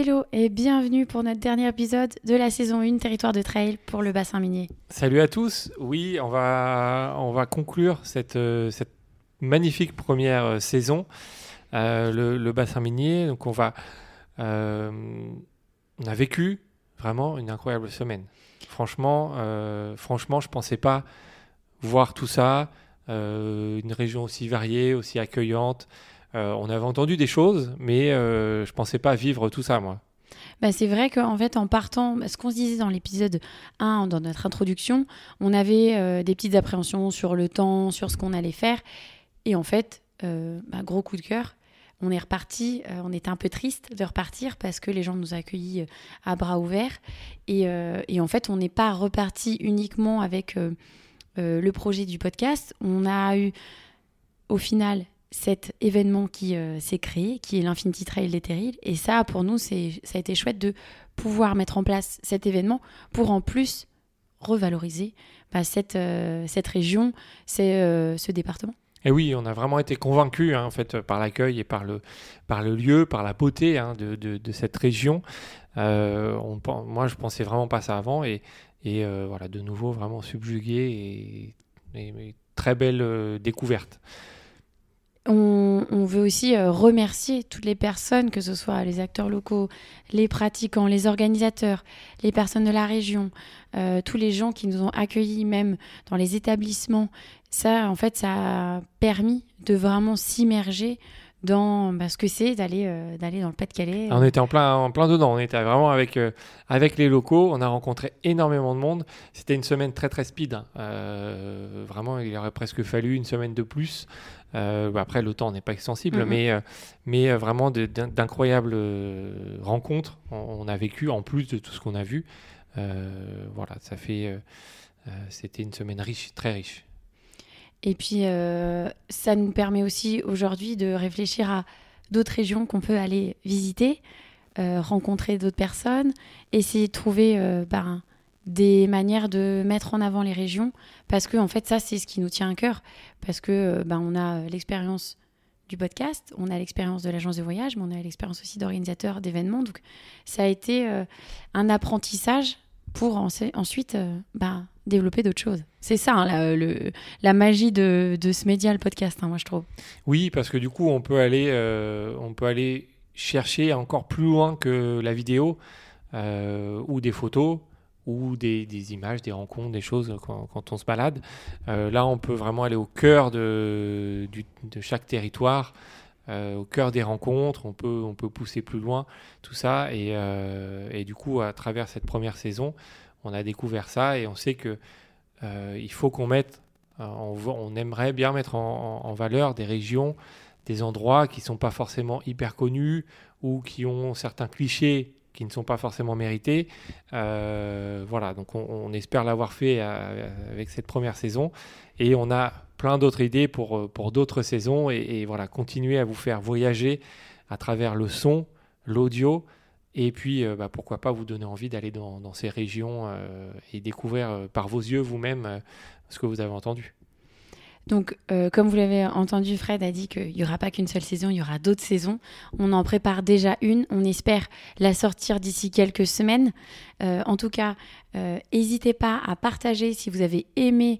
Hello et bienvenue pour notre dernier épisode de la saison 1 Territoire de Trail pour le bassin minier. Salut à tous. Oui, on va, on va conclure cette, euh, cette magnifique première euh, saison, euh, le, bassin minier. Donc on va, on a vécu vraiment une incroyable semaine. Franchement, franchement, je pensais pas voir tout ça, une région aussi variée, aussi accueillante. Euh, on avait entendu des choses, mais euh, je pensais pas vivre tout ça, moi. Bah, c'est vrai qu'en fait, en partant, ce qu'on se disait dans l'épisode 1, dans notre introduction, on avait euh, des petites appréhensions sur le temps, sur ce qu'on allait faire. Et en fait, euh, bah, gros coup de cœur, on est reparti. on était un peu triste de repartir parce que les gens nous ont accueillis à bras ouverts. Et, et en fait, on n'est pas reparti uniquement avec le projet du podcast. On a eu, au final, cet événement qui euh, s'est créé, qui est l'Infinity Trail des Terrils. Et ça, pour nous, ça a été chouette de pouvoir mettre en place cet événement pour en plus revaloriser bah, cette, euh, cette région, euh, ce département. Et oui, on a vraiment été convaincus hein, en fait par l'accueil et par le, par le lieu, par la beauté hein, de, de, cette région. On, moi, je pensais vraiment pas ça avant et, et voilà, de nouveau vraiment subjugué et, et- très belle découverte. On, veut aussi euh, remercier toutes les personnes, que ce soit les acteurs locaux, les pratiquants, les organisateurs, les personnes de la région, euh, tous les gens qui nous ont accueillis même dans les établissements. Ça, en fait, ça a permis de vraiment s'immerger dans bah, ce que c'est d'aller euh, d'aller dans le Pas-de-Calais. On était en plein, en plein dedans, on était vraiment avec, euh, avec les locaux, on a rencontré énormément de monde. C'était une semaine très très speed. hein. Euh, vraiment, il aurait presque fallu une semaine de plus. Euh, bah, après, le temps n'est pas extensible, Mhm. mais, euh, mais euh, vraiment d'incroyables euh, rencontres on, on a vécu en plus de tout ce qu'on a vu. Euh, voilà, ça fait. euh, euh, C'était une semaine riche, très riche. Et puis, euh, ça nous permet aussi aujourd'hui de réfléchir à d'autres régions qu'on peut aller visiter, euh, rencontrer d'autres personnes, essayer de trouver euh, ben, des manières de mettre en avant les régions, parce que en fait, ça, c'est ce qui nous tient à cœur, parce que ben, on a l'expérience du podcast, on a l'expérience de l'agence de voyage, mais on a l'expérience aussi d'organisateur d'événements. Donc, ça a été un apprentissage pour ensuite euh, ben, développer d'autres choses. C'est ça, hein, la, le- la magie de, ce média, le podcast, hein, moi je trouve. Oui, parce que du coup, on peut aller, euh, on peut aller chercher encore plus loin que la vidéo euh, ou des photos ou des, images, des rencontres, des choses quand, on se balade. Euh, là, on peut vraiment aller au cœur de, chaque territoire, euh, au cœur des rencontres. On peut, on peut pousser plus loin, tout ça. Et, euh, et du coup, à travers cette première saison, on a découvert ça et on sait que euh, il faut qu'on mette euh, on, on aimerait bien mettre en, valeur des régions, des endroits qui ne sont pas forcément hyper connus ou qui ont certains clichés qui ne sont pas forcément mérités. Euh, voilà, donc on, on espère l'avoir fait euh, avec cette première saison et on a plein d'autres idées pour, euh, d'autres saisons et, voilà, continuer à vous faire voyager à travers le son, l'audio et puis euh, bah, pourquoi pas vous donner envie d'aller dans, ces régions euh, et découvrir par vos yeux vous-même ce que vous avez entendu. Donc, euh, comme vous l'avez entendu, Fred a dit qu'il n'y aura pas qu'une seule saison, il y aura d'autres saisons. On en prépare déjà une. On espère la sortir d'ici quelques semaines. Euh, en tout cas, euh, n'hésitez pas à partager si vous avez aimé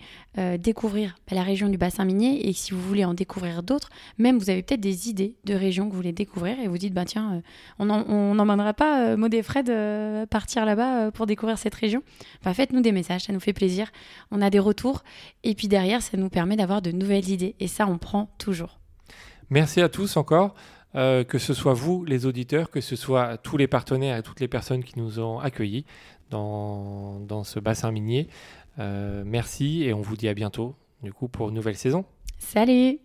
découvrir la région du bassin minier et si vous voulez en découvrir d'autres. Même vous avez peut-être des idées de régions que vous voulez découvrir et vous dites, bah, tiens, on n'emmènera pas Maud et Fred partir là-bas pour découvrir cette région. Faites-nous des messages, ça nous fait plaisir. On a des retours. Et puis derrière, ça nous permet d'avoir de nouvelles idées. Et ça, on prend toujours. Merci à tous encore, euh, que ce soit vous, les auditeurs, que ce soit tous les partenaires et toutes les personnes qui nous ont accueillis dans, dans ce bassin minier. Euh, merci et on vous dit à bientôt, du coup, pour une nouvelle saison. Salut